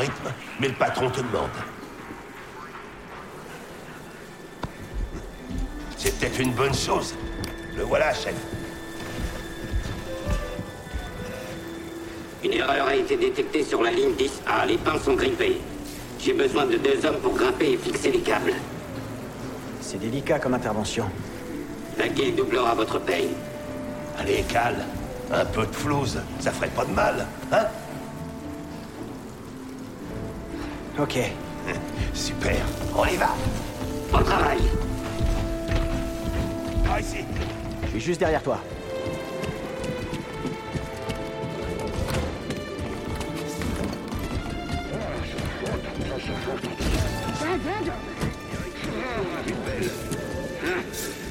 rythme, mais le patron te demande. C'est peut-être une bonne chose. Le voilà, chef. Une erreur a été détectée sur la ligne 10A. Les pins sont grippés. J'ai besoin de deux hommes pour grimper et fixer les câbles. C'est délicat comme intervention. La guilde doublera votre paye. Allez, calme. Un peu de flouze, ça ferait pas de mal, hein? Ok. Super, on y va. Au travail Par ici. Je suis juste derrière toi.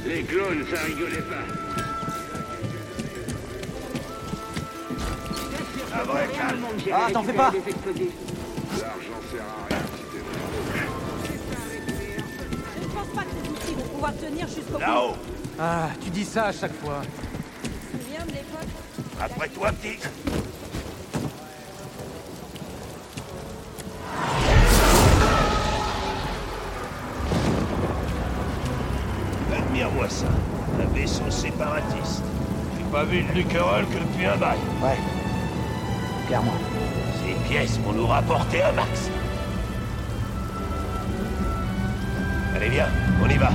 Les clones, ça rigolait pas. Ah, t'en fais pas sert à rien t'es Je ne pense pas que ces outils vont pouvoir tenir jusqu'au bout. Là-haut. Ah, tu dis ça à chaque fois. Tu te souviens de l'époque Après toi, petit. Admire-moi ça. Un vaisseau séparatiste. J'ai pas vu une lucarole que depuis un bail. Ouais. Clairement. Ces pièces vont nous rapporter un max. Allez, viens, on y va.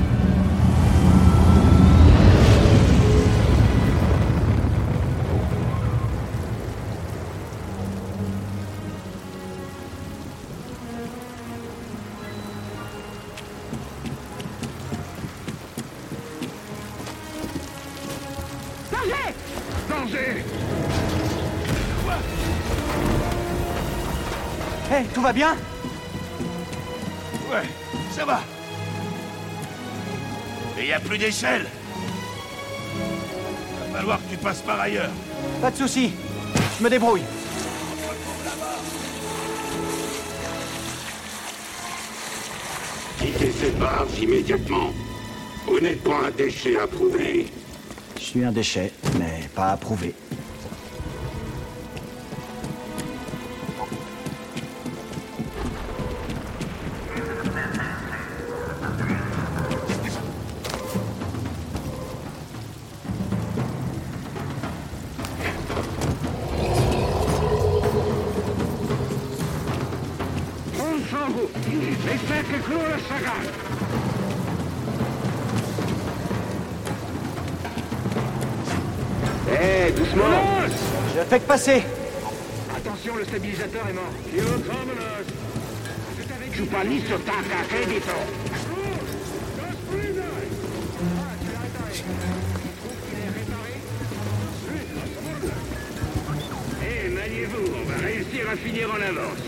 Danger! Hé, tout va bien? Mais y a plus d'échelle. Va falloir que tu passes par ailleurs. Pas de soucis. Je me débrouille. Quittez cette barge immédiatement. Vous n'êtes pas un déchet approuvé. Je suis un déchet, mais pas approuvé. Je passer. Attention, le stabilisateur est mort. Joue pas ni sur ta café, dit-on. Eh, maniez-vous, on va réussir à finir en avance.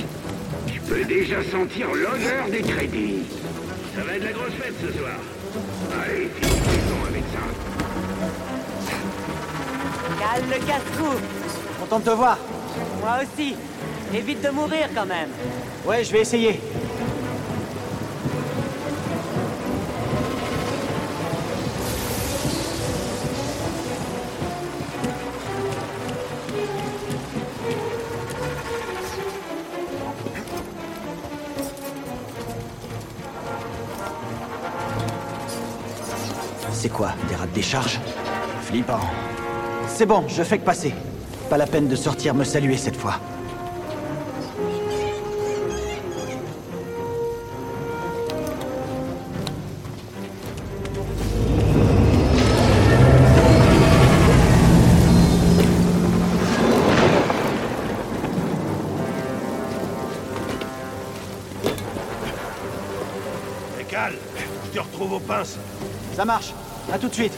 Je peux déjà sentir l'odeur des crédits. Ça va être la grosse fête ce soir. Allez, finissons avec ça. Calme le casse-cou Content de te voir. Moi aussi Évite de mourir quand même Ouais, je vais essayer. C'est quoi Des rats de décharge? Flippant. C'est bon, je fais que passer. Pas la peine de sortir me saluer cette fois. Je te retrouve aux pinces. Ça marche. À tout de suite.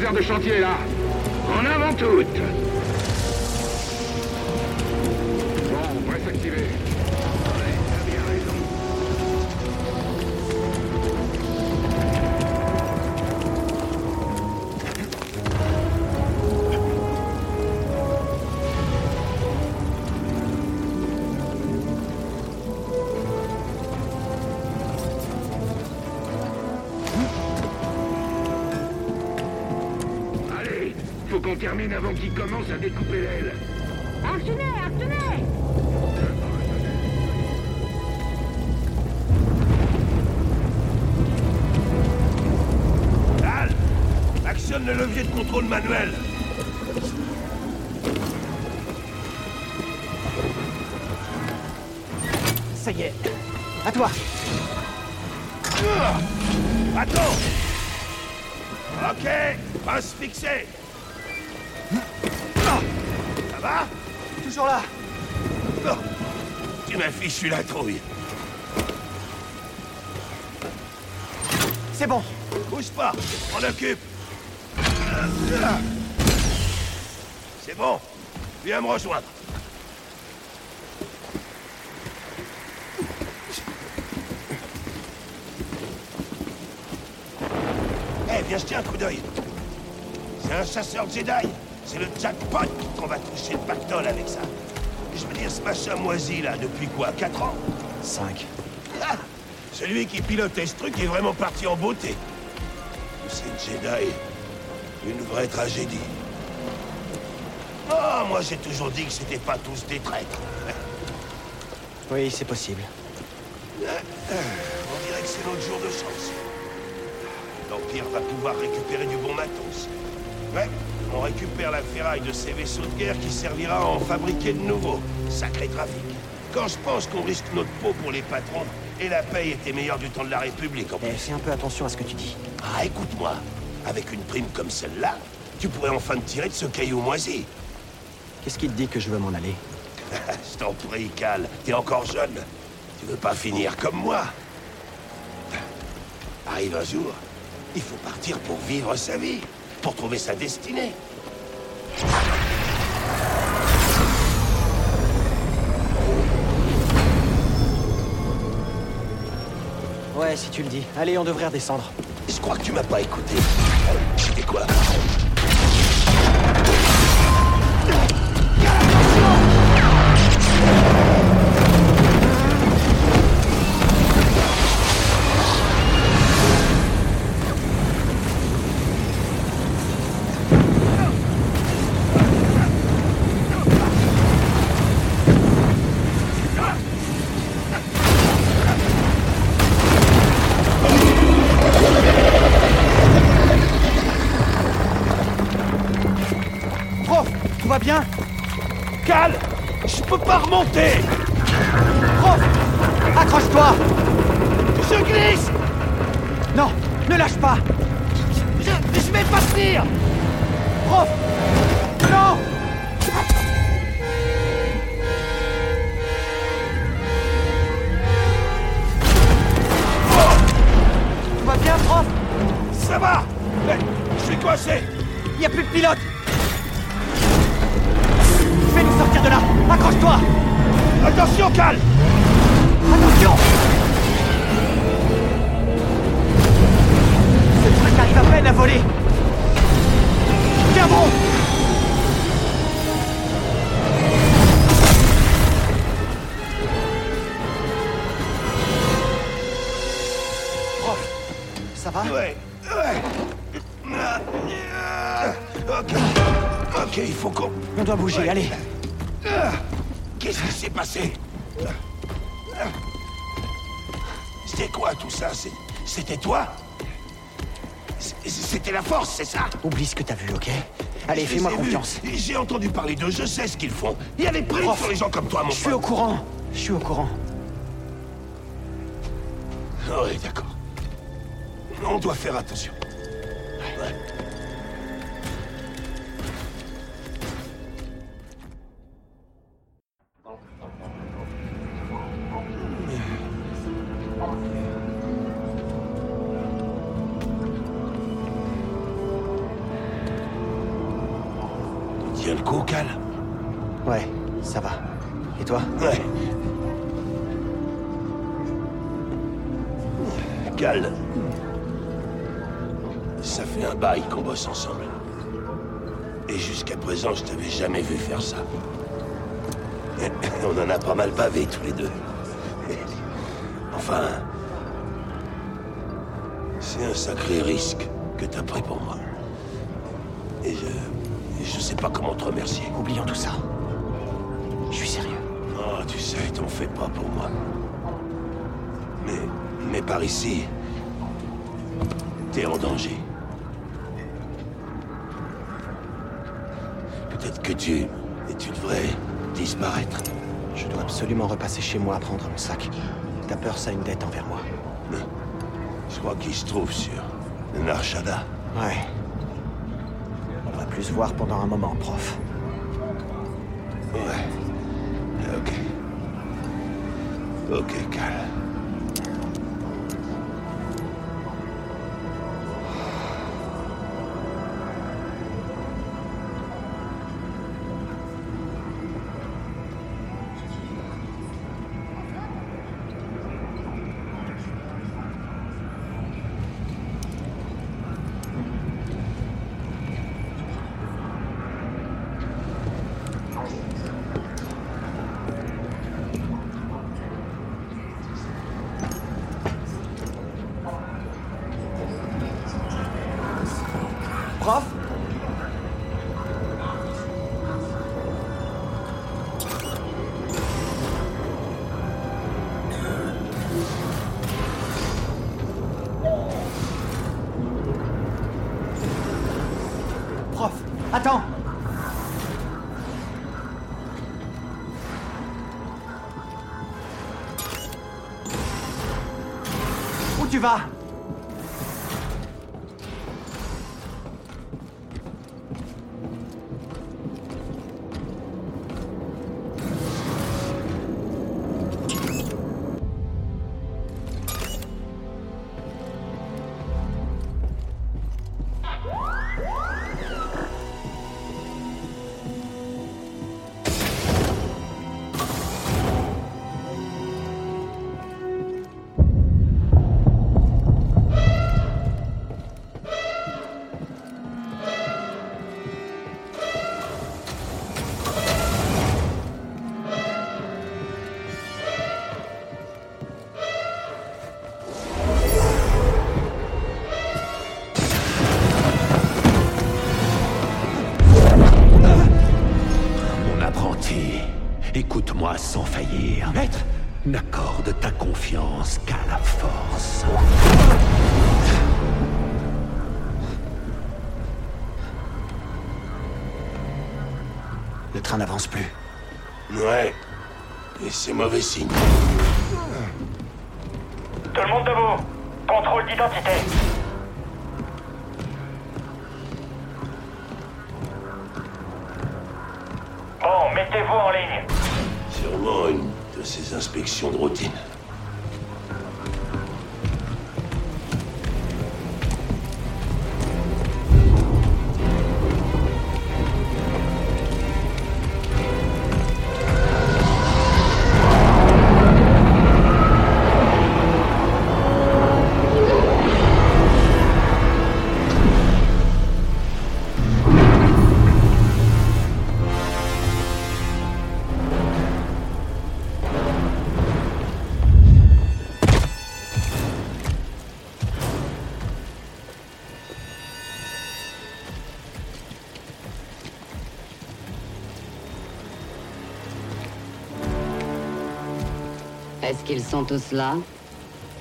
Laser de chantier là. En avant toutes Actionne le levier de contrôle manuel Ça y est. À toi. Ah Attends Ok, passe fixé Ah Ça va? Toujours là. Non. Tu m'as fichu la trouille. C'est bon. Bouge pas, on occupe. C'est bon, viens me rejoindre. Eh, viens jeter un coup d'œil. C'est un chasseur Jedi. C'est le jackpot qu'on va toucher le pactole avec ça. Je veux dire, ce machin moisi, là, depuis quoi 4 ans? 5. ah Celui qui pilotait ce truc est vraiment parti en beauté. C'est Jedi. Une vraie tragédie. Oh, moi j'ai toujours dit que c'était pas tous des traîtres. Oui, c'est possible. On dirait que c'est notre jour de chance. L'Empire va pouvoir récupérer du bon matos. Ouais, on récupère la ferraille de ces vaisseaux de guerre qui servira à en fabriquer de nouveaux. Sacré trafic. Quand je pense qu'on risque notre peau pour les patrons, et la paye était meilleure du temps de la République en Eh, plus. fais un peu attention à ce que tu dis. Ah, écoute-moi. Avec une prime comme celle-là, tu pourrais enfin te tirer de ce caillou moisi. Qu'est-ce qui te dit que je veux m'en aller Je t'en prie, Cal. T'es encore jeune. Tu veux pas finir comme moi Arrive un jour, il faut partir pour vivre sa vie, pour trouver sa destinée. Ouais, si tu le dis. Allez, on devrait redescendre. Je crois que tu m'as pas écouté. C'était quoi? Attention, Cal Attention Ce truc arrive à peine à voler Tiens bon Prof, ça va Ouais, ouais. Ok. Ok, il faut qu'on... On doit bouger, Ouais. allez Qu'est-ce qui s'est passé? Ça C'était toi C'était la force, c'est ça Oublie ce que t'as vu, ok Allez, fais-moi confiance. J'ai entendu parler d'eux, je sais ce qu'ils font. Il y a des primes Prof, sur les gens comme toi, mon Je suis au courant Je suis au courant. Oui, d'accord. On doit faire attention. Le coup, Cal Ouais, ça va. Et toi Ouais. Cal. Ça fait un bail qu'on bosse ensemble. Et jusqu'à présent, je t'avais jamais vu faire ça. On en a pas mal bavé tous les deux. Enfin... C'est un sacré risque que t'as pris pour moi. Et je... et je sais pas comment te remercier. Oublions tout ça. Je suis sérieux. Oh, tu sais, t'en fais pas pour moi. Mais... Mais par ici... T'es en danger. Peut-être que tu... Et tu devrais disparaître. Je dois absolument repasser chez moi à prendre mon sac. Ta peur, ça a une dette envers moi. Je crois qu'il se trouve sur... Narshada. Ouais. Va plus se voir pendant un moment, prof. Ouais. Ok. Ok, Cal. Attends. Où tu vas? Écoute-moi sans faillir. Maître N'accorde ta confiance qu'à la force. Le train n'avance plus. Ouais. Et c'est mauvais signe. Tout le monde debout Contrôle d'identité mettez-vous. Sûrement une de ces inspections de routine. Est-ce qu'ils sont tous là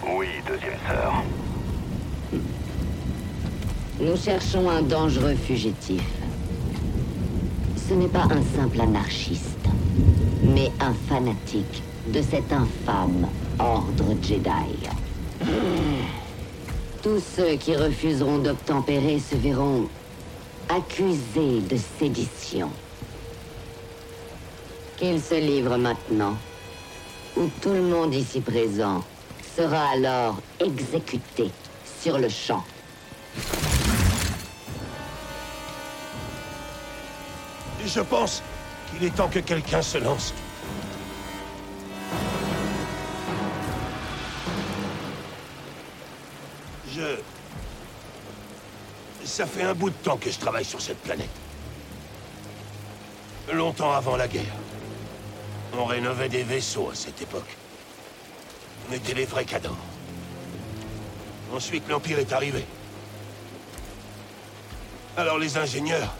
Oui, deuxième sœur. Nous cherchons un dangereux fugitif. Ce n'est pas un simple anarchiste, mais un fanatique de cet infâme ordre Jedi. Tous ceux qui refuseront d'obtempérer se verront accusés de sédition. Qu'ils se livrent maintenant, ou tout le monde ici présent sera alors exécuté sur le champ. Je pense qu'il est temps que quelqu'un se lance. Je... Ça fait un bout de temps que je travaille sur cette planète. Longtemps avant la guerre. On rénovait des vaisseaux à cette époque. On était les vrais cadors. Ensuite, l'Empire est arrivé. Alors les ingénieurs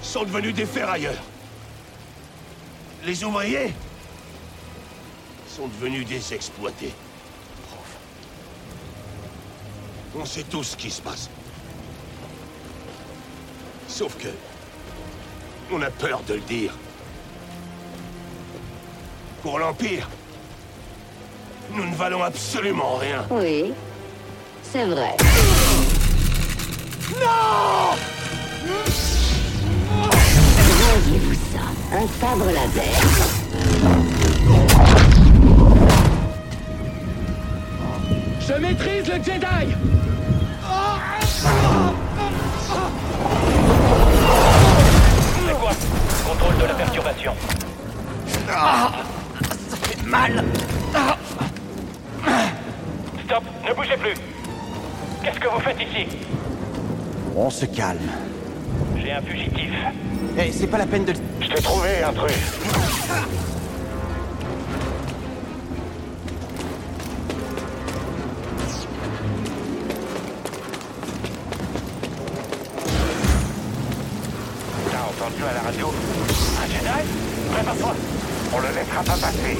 sont devenus des ferrailleurs. Les ouvriers sont devenus des exploités. On sait tous ce qui se passe. Sauf que... On a peur de le dire. Pour l'Empire, nous ne valons absolument rien. Oui, c'est vrai. Non Voyez-vous ça Un sabre laser. Je maîtrise le Jedi C'est quoi Contrôle de la perturbation. Fait mal Stop, ne bougez plus. Qu'est-ce que vous faites ici? On se calme. J'ai un fugitif. Eh, c'est pas la peine de... Je t'ai trouvé, intrus. T'as entendu à la radio? Un Jedi? Prépare-toi. On le laissera pas passer.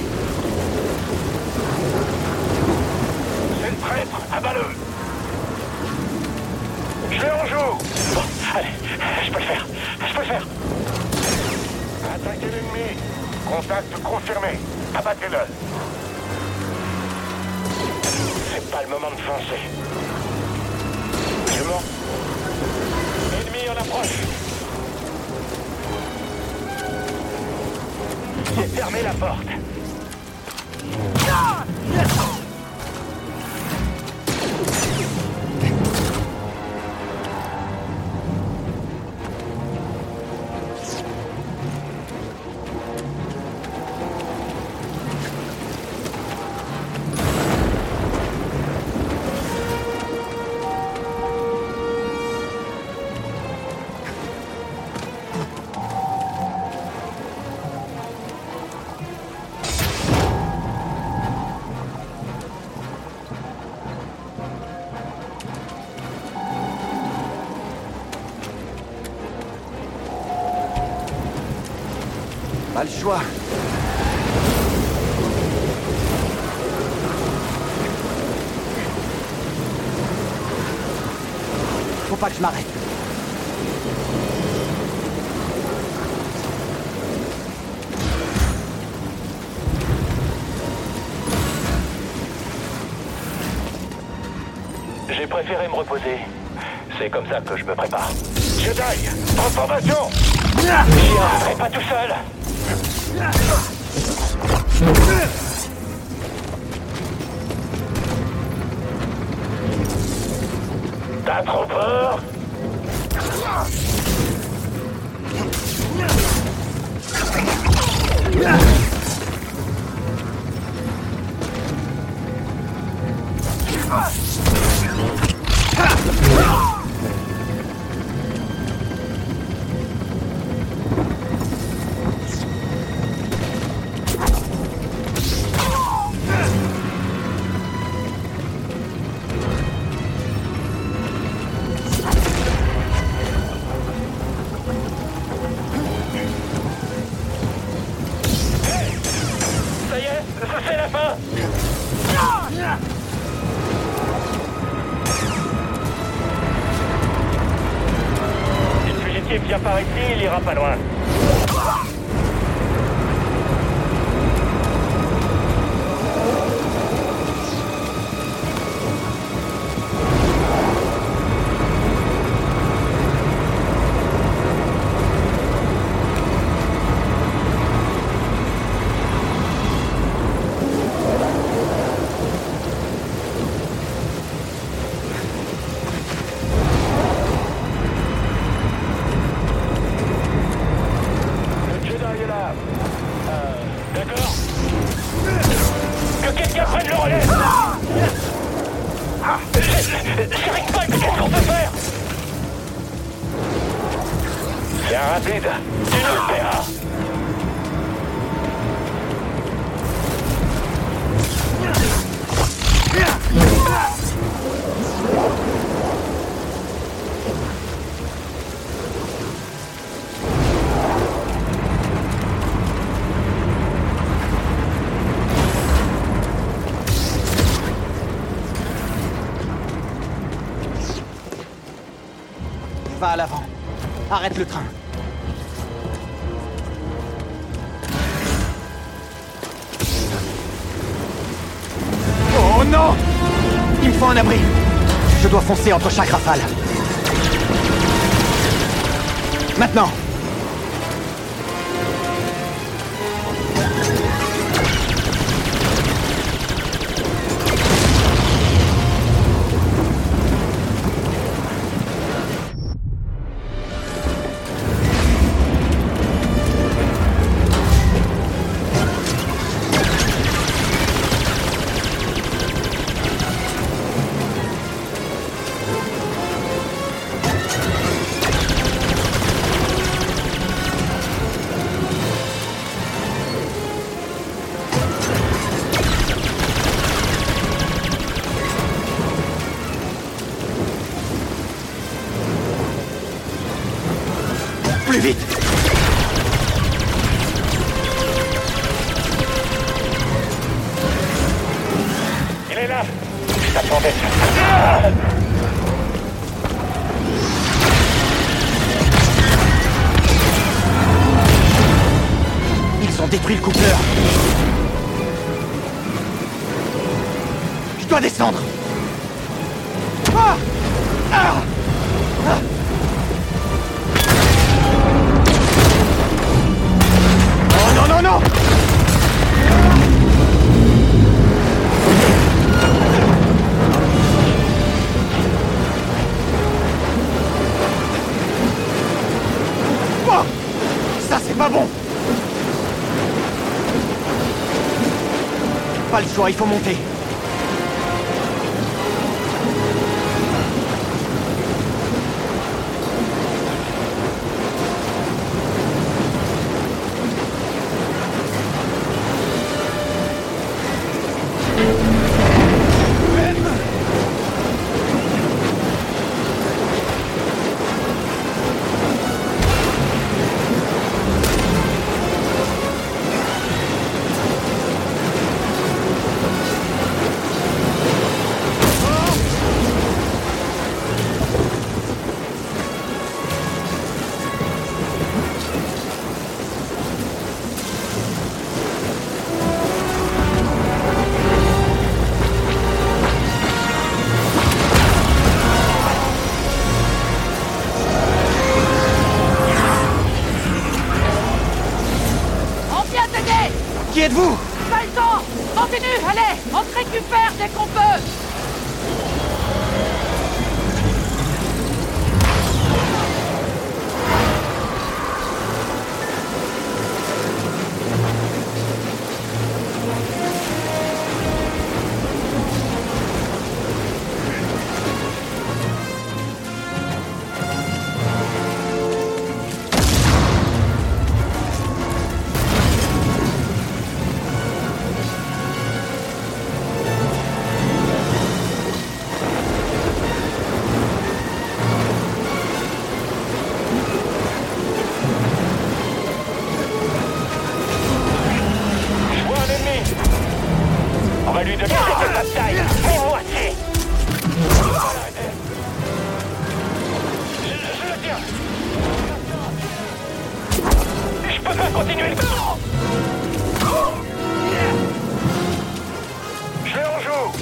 C'est le traître, abat-le Je l'ai en joue Bon, allez, je peux le faire. Je peux le faire. Attaquez l'ennemi. Contact confirmé. Abattez-le. C'est pas le moment de foncer. J'ai fermé la porte. J'ai préféré me reposer. C'est comme ça que je me prépare. Jedi Transformation J'y arriverai pas tout seul T'as trop peur? Ça ici, il ira pas loin. Arrête le train. Oh non Il me faut un abri. Je dois foncer entre chaque rafale. Maintenant choix, il faut monter. Êtes-vous? Pas le temps. Continue, allez On te récupère dès qu'on peut continuer Je le rejoue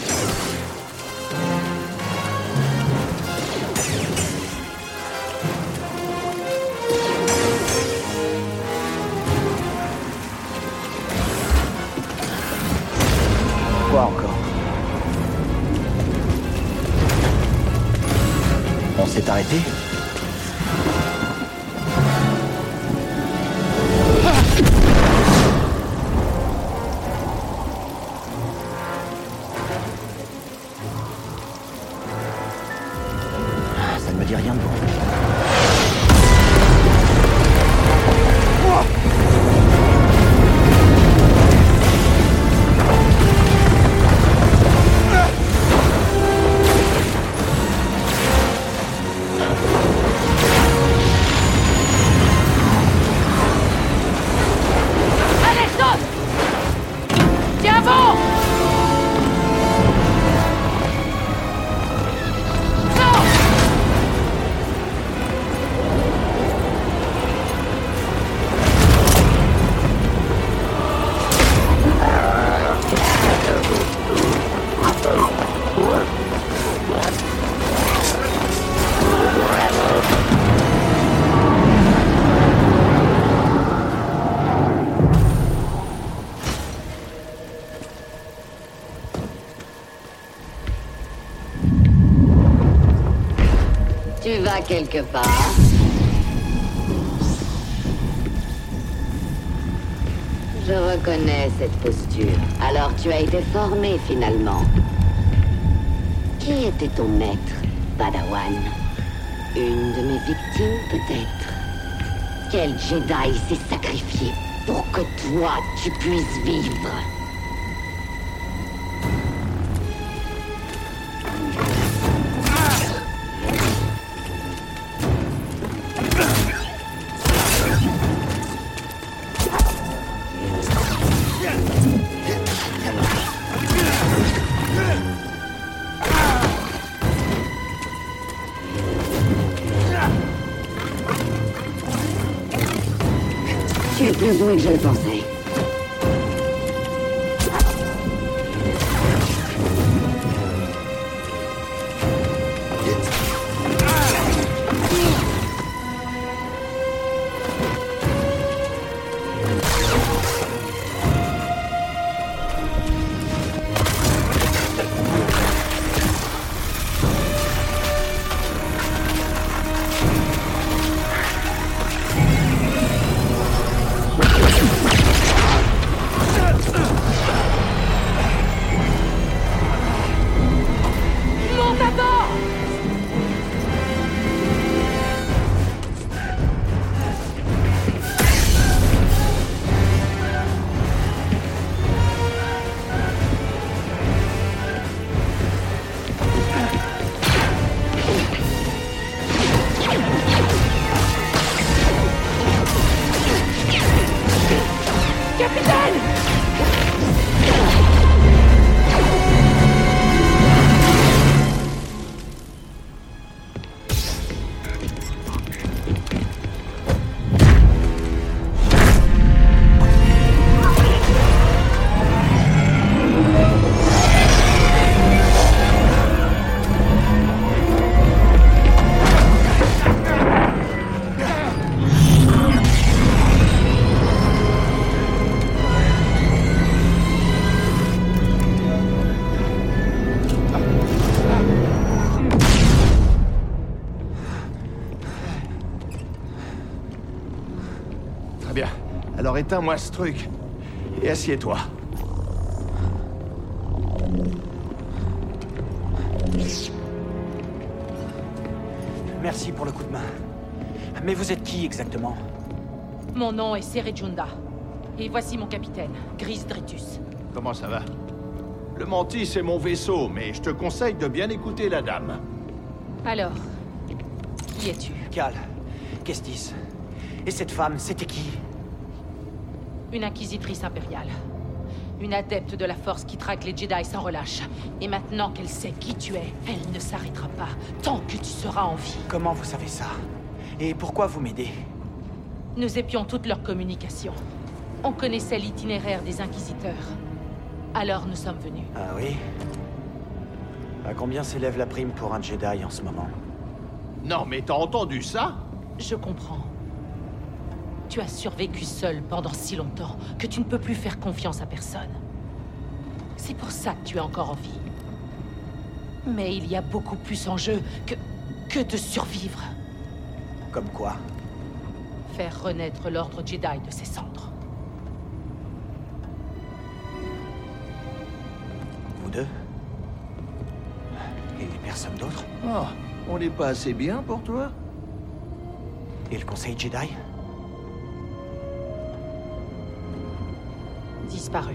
Quoi encore? On s'est arrêté? Quelque part Je reconnais cette posture. Alors tu as été formé finalement. Qui était ton maître, Padawan? Une de mes victimes peut-être? Quel Jedi s'est sacrifié pour que toi tu puisses vivre? Je le pensais. Alors éteins-moi ce truc. Et assieds-toi. Merci pour le coup de main. Mais vous êtes qui exactement? Mon nom est Serejunda. Et voici mon capitaine, Gris Dritus. Comment ça va? Le Mantis, c'est mon vaisseau, mais je te conseille de bien écouter la dame. Alors, qui es-tu? Cal, Kestis. Et cette femme, c'était qui? Une inquisitrice impériale. Une adepte de la force qui traque les Jedi sans relâche. Et maintenant qu'elle sait qui tu es, elle ne s'arrêtera pas tant que tu seras en vie. Comment vous savez ça? Et pourquoi vous m'aidez? Nous épions toute leur communication. On connaissait l'itinéraire des inquisiteurs. Alors nous sommes venus. Ah oui? À combien s'élève la prime pour un Jedi en ce moment? Non, mais t'as entendu ça? Je comprends. Tu as survécu seul pendant si longtemps que tu ne peux plus faire confiance à personne. C'est pour ça que tu es encore en vie. Mais il y a beaucoup plus en jeu que... que de survivre. Comme quoi? Faire renaître l'ordre Jedi de ses cendres. Vous deux? Et personne d'autre Oh, On n'est pas assez bien pour toi Et le Conseil Jedi? Disparu.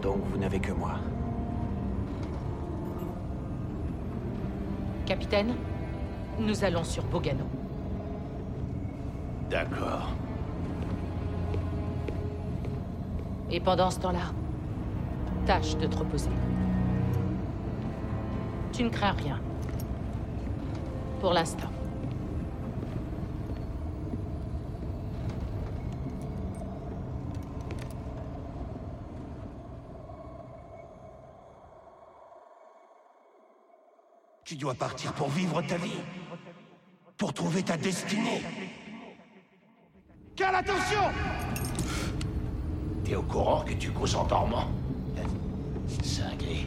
Donc vous n'avez que moi. Capitaine, nous allons sur Bogano. D'accord. Et pendant ce temps-là, tâche de te reposer. Tu ne crains rien. Pour l'instant. Tu dois partir pour vivre ta vie. Pour trouver ta destinée. Quelle attention T'es au courant que tu causes en dormant Cinglé.